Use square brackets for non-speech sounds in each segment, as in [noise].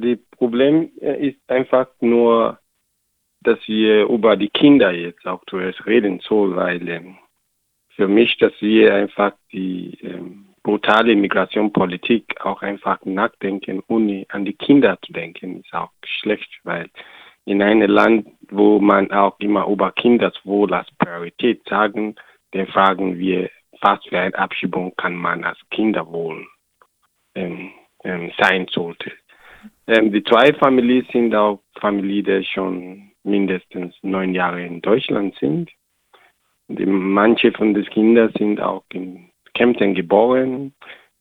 Das Problem äh, ist einfach nur, dass wir über die Kinder jetzt auch zuerst reden sollen, weil ähm, für mich, dass wir einfach die ähm, brutale Migrationspolitik auch einfach nachdenken, ohne an die Kinder zu denken, ist auch schlecht, weil in einem Land, wo man auch immer über Kindeswohl als Priorität sagen, dann fragen wir, was für eine Abschiebung kann man als Kinderwohl ähm, ähm, sein sollte. Ähm, die zwei Familien sind auch Familien, die schon mindestens neun Jahre in Deutschland sind. Die, manche von den Kindern sind auch in Kempten geboren.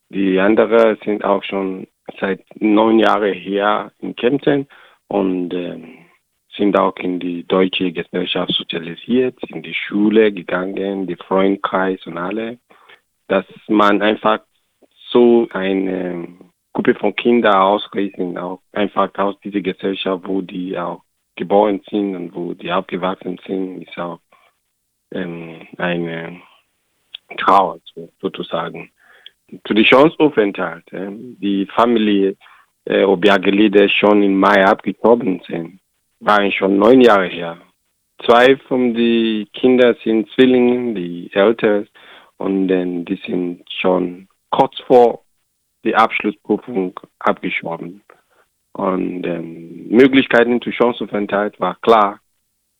Die anderen sind auch schon seit neun Jahren her in Kempten und äh, sind auch in die deutsche Gesellschaft sozialisiert, in die Schule gegangen, die Freundkreis und alle. Dass man einfach so eine Gruppe von Kindern ausrichten, auch einfach aus dieser Gesellschaft, wo die auch geboren sind und wo die aufgewachsen sind, ist auch ähm, eine Trauer sozusagen. Zu den Chancenaufenthalt, äh, die Familie äh, Obiageli, die schon im Mai abgestorben sind, waren schon neun Jahre her. Zwei von den Kindern sind Zwillinge, die Eltern, und dann die sind schon kurz vor die Abschlussprüfung abgeschoben. Und ähm, Möglichkeiten zur Chancenaufenthalt war klar,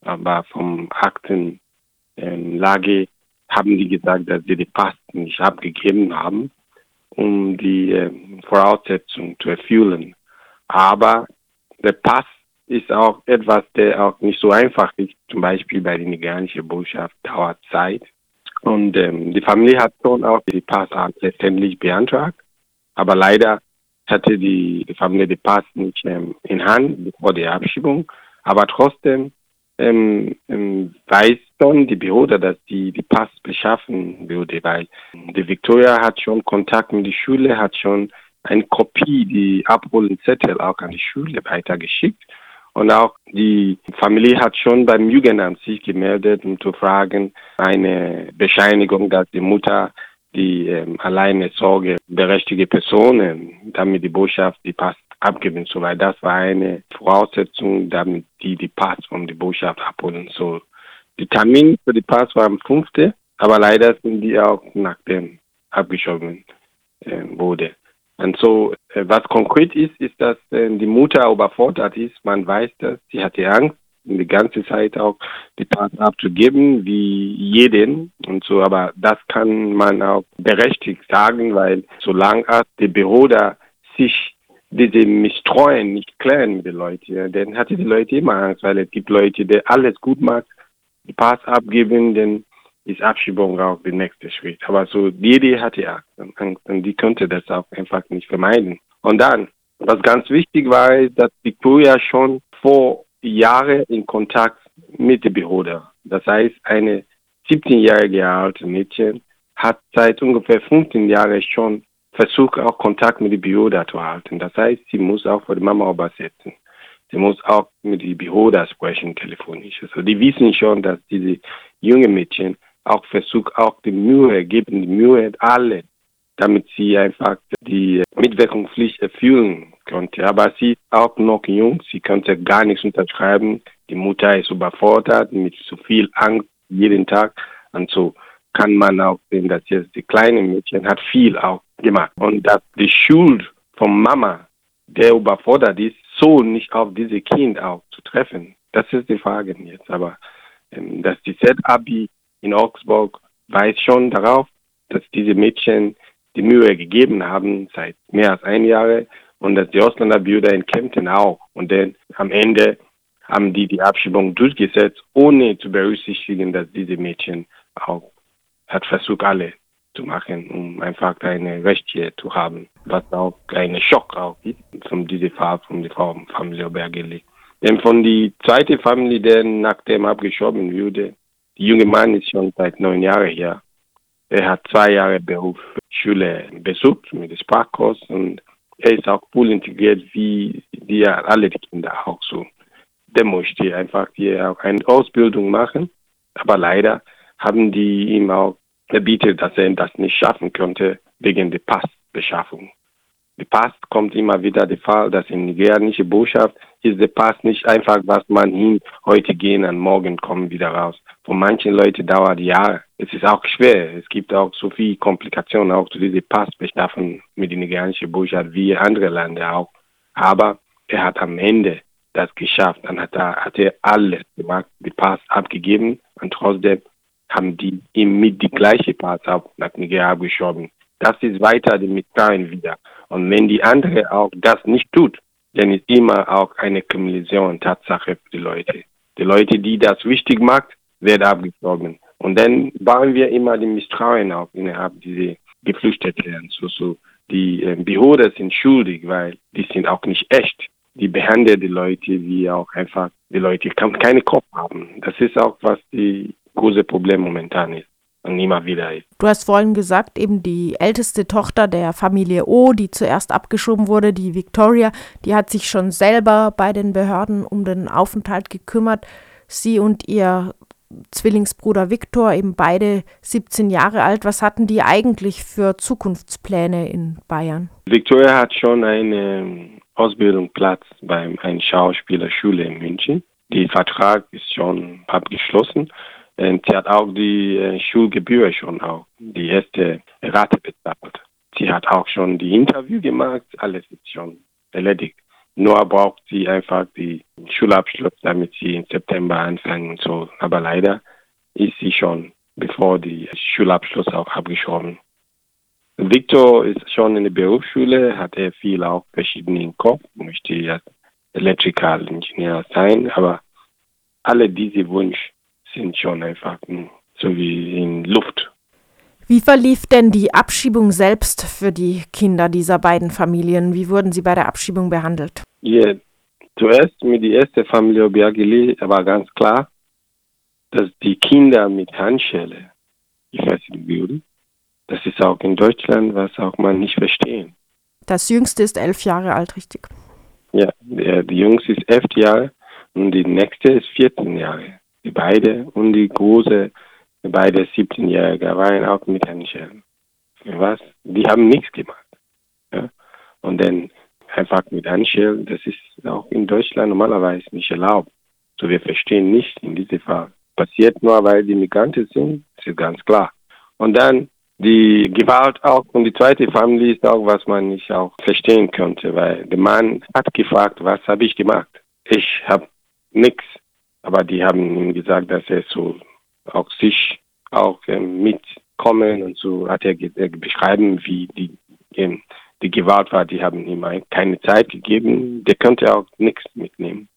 aber vom Aktenlage ähm, haben die gesagt, dass sie die Pass nicht abgegeben haben, um die äh, Voraussetzungen zu erfüllen. Aber der Pass ist auch etwas, der auch nicht so einfach ist. Zum Beispiel bei der nigerianischen Botschaft dauert Zeit. Und ähm, die Familie hat schon auch die Pass letztendlich beantragt. Aber leider hatte die, Familie den Pass nicht ähm, in Hand vor der Abschiebung. Aber trotzdem ähm, ähm, weiß schon die Behörde, dass die die Pass beschaffen würde, weil die Victoria hat schon Kontakt mit der Schule, hat schon eine Kopie, die Abholenzettel auch an die Schule weitergeschickt. Und auch die Familie hat schon beim Jugendamt sich gemeldet, um zu fragen, eine Bescheinigung, dass die Mutter die ähm, alleine Sorge berechtigte Personen, damit die Botschaft die Pass abgeben soll, weil das war eine Voraussetzung, damit die die Pass von der Botschaft abholen soll. Die Termin für die Pass war am 5., aber leider sind die auch nach dem abgeschoben äh, wurde. Und so, äh, was konkret ist, ist, dass äh, die Mutter überfordert ist. Man weiß das, sie hatte Angst, die ganze Zeit auch die Pass abzugeben, wie jeden und so. Aber das kann man auch berechtigt sagen, weil solange die Behörde sich diese Misstreuen nicht klären mit den Leuten, dann hatte die Leute immer Angst, weil es gibt Leute, die alles gut machen, die Pass abgeben, dann ist Abschiebung auch der nächste Schritt. Aber so, jede hatte Angst und die konnte das auch einfach nicht vermeiden. Und dann, was ganz wichtig war, dass Victoria schon vor Jahren in Kontakt mit der Behörde. Das heißt, eine 17-jährige alte Mädchen hat seit ungefähr 15 Jahren schon versucht, auch Kontakt mit der Behörde zu halten. Das heißt, sie muss auch für die Mama übersetzen. Sie muss auch mit der Behörde sprechen, telefonisch. Also die wissen schon, dass diese junge Mädchen auch versucht, auch die Mühe, geben die Mühe alle, damit sie einfach die Mitwirkungspflicht erfüllen konnte. Aber sie ist auch noch jung, sie konnte gar nichts unterschreiben. Die Mutter ist überfordert mit zu viel Angst jeden Tag. Und so kann man auch sehen, dass jetzt die kleine Mädchen hat viel auch gemacht. Und dass die Schuld von Mama, der überfordert ist, so nicht auf diese Kind auch zu treffen. Das ist die Frage jetzt. Aber ähm, dass die Z-Abi in Augsburg weiß schon darauf, dass diese Mädchen die Mühe gegeben haben seit mehr als ein Jahr und dass die Ausländerbürger in Kempten auch. Und dann am Ende haben die die Abschiebung durchgesetzt, ohne zu berücksichtigen, dass diese Mädchen auch hat versucht, alle zu machen, um einfach eine Rechte zu haben, was auch ein Schock auch ist, von dieser Fall von der Familie Bergeli. Denn von der zweiten Familie, der nach dem abgeschoben wurde, der junge Mann ist schon seit neun Jahren hier. Er hat zwei Jahre Berufsschule besucht mit Sprachkurs und er ist auch voll integriert wie die alle die Kinder auch so. Der möchte einfach hier auch eine Ausbildung machen, aber leider haben die ihm auch verbietet, dass er das nicht schaffen könnte wegen der Passbeschaffung. der Pass kommt immer wieder der Fall, dass in nigerianische Botschaft ist der Pass nicht einfach, was man hin, heute gehen und morgen kommen wieder raus. Für manche Leute dauert Jahre. Es ist auch schwer. Es gibt auch so viele Komplikationen auch zu diesem Pass beschaffen mit der nigerianischen Botschaft wie andere Länder auch. Aber er hat am Ende das geschafft. Dann hat er, hat er alles gemacht, die Pass abgegeben und trotzdem haben die ihm mit die gleiche Pass auch nach Nigeria abgeschoben. Das ist weiter die Mitteilen wieder. Und wenn die andere auch das nicht tut, dann ist immer auch eine Kumulation Tatsache für die Leute. Die Leute, die das wichtig macht, werden abgeschoben. Und dann bauen wir immer die Misstrauen auf innerhalb dieser Geflüchteten. So, so. Die äh, Behörden sind schuldig, weil die sind auch nicht echt. Die behandeln die Leute wie auch einfach, die Leute kann keine Kopf haben. Das ist auch, was die große Problem momentan ist und immer wieder ist. Du hast vorhin gesagt, eben die älteste Tochter der Familie O, die zuerst abgeschoben wurde, die Victoria, die hat sich schon selber bei den Behörden um den Aufenthalt gekümmert. Sie und ihr Zwillingsbruder Viktor, eben beide 17 Jahre alt. Was hatten die eigentlich für Zukunftspläne in Bayern? Victoria hat schon einen Ausbildungsplatz bei einer Schauspielerschule in München. Der Vertrag ist schon abgeschlossen. Und sie hat auch die äh, Schulgebühr schon auch, die erste Rate bezahlt. Sie hat auch schon die Interview gemacht, alles ist schon erledigt. Nur braucht sie einfach die Schulabschluss, damit sie im September anfangen soll. Aber leider ist sie schon, bevor die Schulabschluss auch abgeschoben. Victor ist schon in der Berufsschule, hat er viel auch verschiedene im Kopf, möchte ja Electrical Engineer sein, aber alle diese Wunsch sind schon einfach so wie in Luft. Wie verlief denn die Abschiebung selbst für die Kinder dieser beiden Familien? Wie wurden sie bei der Abschiebung behandelt? Ja, zuerst mit der ersten Familie Obiageli war ganz klar, dass die Kinder mit Handschelle gefesselt würden. Das ist auch in Deutschland, was auch man nicht verstehen. Das Jüngste ist elf Jahre alt, richtig? Ja, der, die Jüngste ist elf Jahre und die nächste ist 14 Jahre die beide und die große, die beide 17-Jährige waren auch mit Handschellen. Was? Die haben nichts gemacht. Ja? Und dann einfach mit Handschellen, das ist auch in Deutschland normalerweise nicht erlaubt. So wir verstehen nicht in diesem Fall. Passiert nur, weil die Migranten sind, ist ganz klar. Und dann die Gewalt auch und die zweite Familie ist auch, was man nicht auch verstehen könnte, weil der Mann hat gefragt, was habe ich gemacht? Ich habe nichts aber die haben ihm gesagt, dass er so auch sich auch ähm, mitkommen und so hat er, er beschreiben, wie die, ähm, die Gewalt war. Die haben ihm keine Zeit gegeben. Der könnte auch nichts mitnehmen.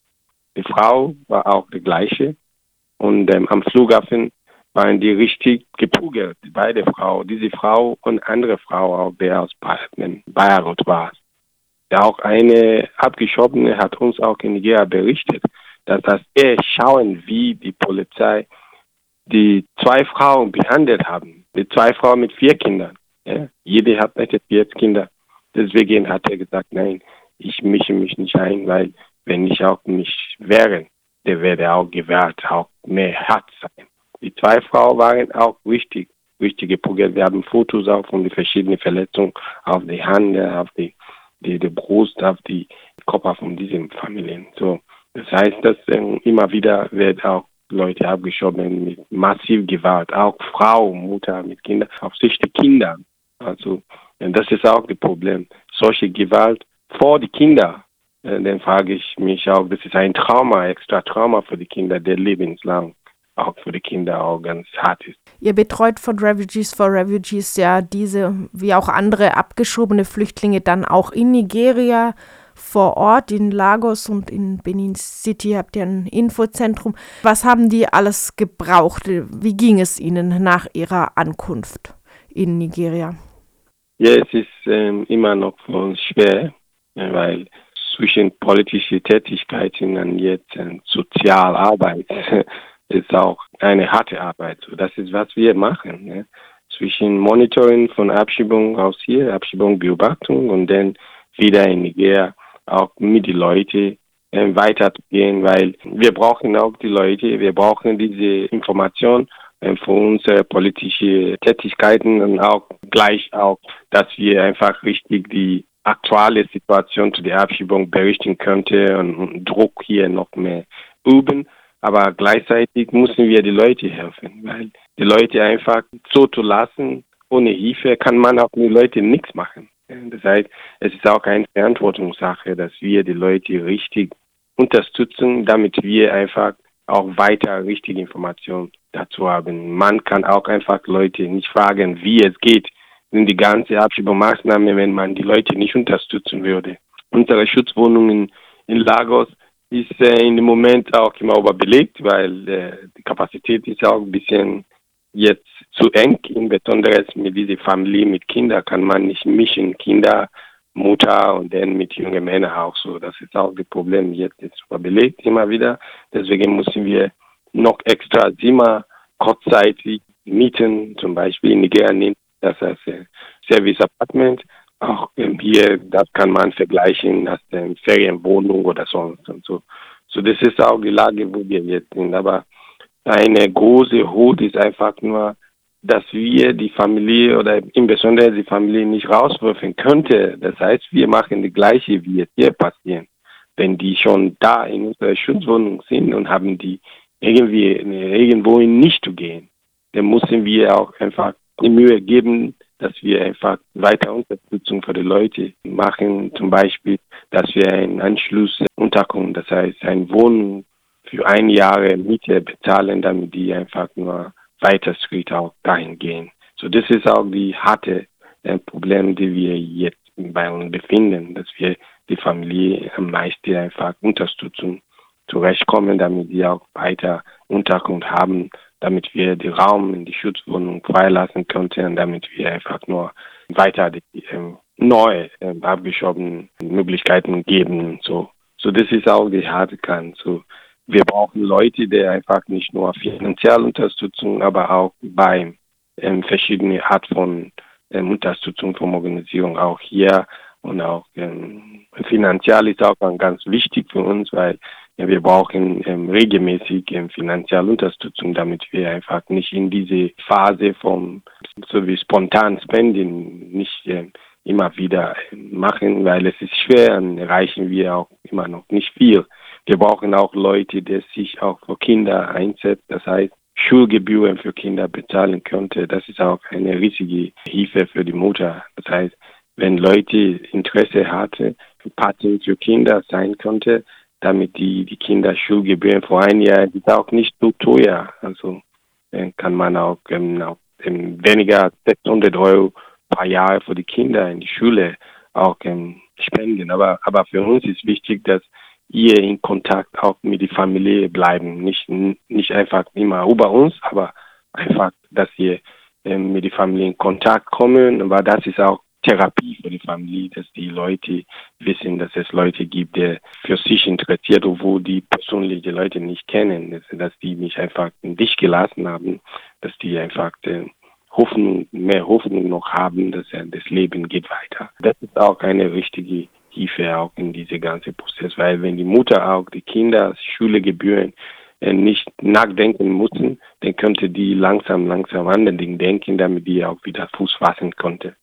Die Frau war auch die gleiche. Und ähm, am Flughafen waren die richtig gepugelt, beide Frauen. Diese Frau und andere Frau, auch der aus Beirut war. Ja, auch eine Abgeschobene hat uns auch in Nigeria berichtet, dass das eher schauen, wie die Polizei die zwei Frauen behandelt haben. Die zwei Frauen mit vier Kindern. Ja? Jede hat vier Kinder. Deswegen hat er gesagt, nein, ich mische mich nicht ein, weil wenn ich auch nicht wäre, der werde auch gewährt, auch mehr hart sein. Die zwei Frauen waren auch wichtig, wichtige Punkte. Wir haben Fotos auch von den verschiedenen Verletzungen auf die Hand, auf die, die, die Brust, auf die Körper von diesen Familien. So, das heißt, dass äh, immer wieder wird auch Leute abgeschoben mit massiv Gewalt, auch Frau, Mutter mit Kindern, auf sich die Kinder. Also das ist auch das Problem. Solche Gewalt vor die Kinder, äh, dann frage ich mich auch, das ist ein Trauma, extra Trauma für die Kinder, der lebenslang auch für die Kinder auch ganz hart ist. Ihr betreut von Refugees for Refugees ja diese, wie auch andere abgeschobene Flüchtlinge dann auch in Nigeria vor Ort in Lagos und in Benin City habt ihr ein Infozentrum. Was haben die alles gebraucht? Wie ging es ihnen nach ihrer Ankunft in Nigeria? Ja, es ist ähm, immer noch für uns schwer, weil zwischen politische Tätigkeiten und jetzt äh, Sozialarbeit [laughs] ist auch eine harte Arbeit. Das ist, was wir machen. Ne? Zwischen Monitoring von Abschiebung aus hier, Abschiebung, Beobachtung und dann wieder in Nigeria auch mit den Leuten äh, weiterzugehen, weil wir brauchen auch die Leute, wir brauchen diese Information äh, für unsere politische Tätigkeiten und auch gleich auch, dass wir einfach richtig die aktuelle Situation zu der Abschiebung berichten könnte und, und Druck hier noch mehr üben. Aber gleichzeitig müssen wir die Leute helfen, weil die Leute einfach so zu lassen, ohne Hilfe kann man auch mit Leuten nichts machen. Das heißt, es ist auch eine Verantwortungssache, dass wir die Leute richtig unterstützen, damit wir einfach auch weiter richtige Informationen dazu haben. Man kann auch einfach Leute nicht fragen, wie es geht, in die ganze Abschiebemaßnahme, wenn man die Leute nicht unterstützen würde. Unsere Schutzwohnungen in Lagos ist äh, im Moment auch immer überbelegt, weil äh, die Kapazität ist auch ein bisschen jetzt zu eng, insbesondere mit dieser Familie mit Kindern kann man nicht mischen, Kinder, Mutter und dann mit jungen Männern auch so. Das ist auch das Problem. Jetzt ist überbelegt immer wieder. Deswegen müssen wir noch extra Zimmer kurzzeitig mieten, zum Beispiel in Nigeria nimmt das heißt Service Apartment. Auch ähm, hier, das kann man vergleichen als ähm, Ferienwohnung oder sonst und so. So, das ist auch die Lage, wo wir jetzt sind. Aber eine große Hut ist einfach nur, dass wir die Familie oder insbesondere die Familie nicht rauswerfen könnte. Das heißt, wir machen die gleiche, wie es hier passiert. Wenn die schon da in unserer Schutzwohnung sind und haben die irgendwie irgendwo nicht zu gehen, dann müssen wir auch einfach die Mühe geben, dass wir einfach weiter Unterstützung für die Leute machen. Zum Beispiel, dass wir einen Anschluss Unterkunft, das heißt ein Wohnen für ein Jahr Miete bezahlen, damit die einfach nur weiter Schritt auch dahin gehen. So, das ist auch die harte äh, Problem, die wir jetzt bei uns befinden, dass wir die Familie am meisten einfach unterstützen, zurechtkommen, damit sie auch weiter Unterkunft haben, damit wir den Raum in die Schutzwohnung freilassen könnten damit wir einfach nur weiter die ähm, neue ähm, abgeschobenen Möglichkeiten geben. So, so das ist auch die harte Kante. So, wir brauchen Leute, die einfach nicht nur finanzielle Unterstützung, aber auch bei ähm, verschiedene Art von ähm, Unterstützung von Organisation auch hier und auch ähm, finanziell ist auch ganz wichtig für uns, weil ja, wir brauchen ähm, regelmäßig ähm, finanzielle Unterstützung, damit wir einfach nicht in diese Phase vom so wie spontan Spenden nicht äh, immer wieder äh, machen, weil es ist schwer und erreichen wir auch immer noch nicht viel. Wir brauchen auch Leute, die sich auch für Kinder einsetzen. Das heißt, Schulgebühren für Kinder bezahlen könnte. Das ist auch eine riesige Hilfe für die Mutter. Das heißt, wenn Leute Interesse hatten, Paten für Kinder sein könnte, damit die, die Kinder Schulgebühren vor ein Jahr, die ist auch nicht so teuer. Also kann man auch, ähm, auch ähm, weniger 600 Euro pro Jahr für die Kinder in die Schule auch ähm, spenden. Aber, aber für uns ist wichtig, dass ihr in Kontakt auch mit der Familie bleiben. Nicht, nicht einfach immer über uns, aber einfach, dass ihr ähm, mit der Familie in Kontakt kommen. Aber das ist auch Therapie für die Familie, dass die Leute wissen, dass es Leute gibt, die für sich interessiert, obwohl die persönlich die Leute nicht kennen, dass, die nicht einfach in dich gelassen haben, dass die einfach Hoffnung, mehr Hoffnung noch haben, dass das Leben geht weiter. Das ist auch eine richtige Hilfe auch in diese ganze Prozess, weil wenn die Mutter auch die Kinder Schulegebühren äh, nicht nachdenken müssen, dann könnte die langsam, langsam an den Dingen denken, damit die auch wieder Fuß fassen konnte.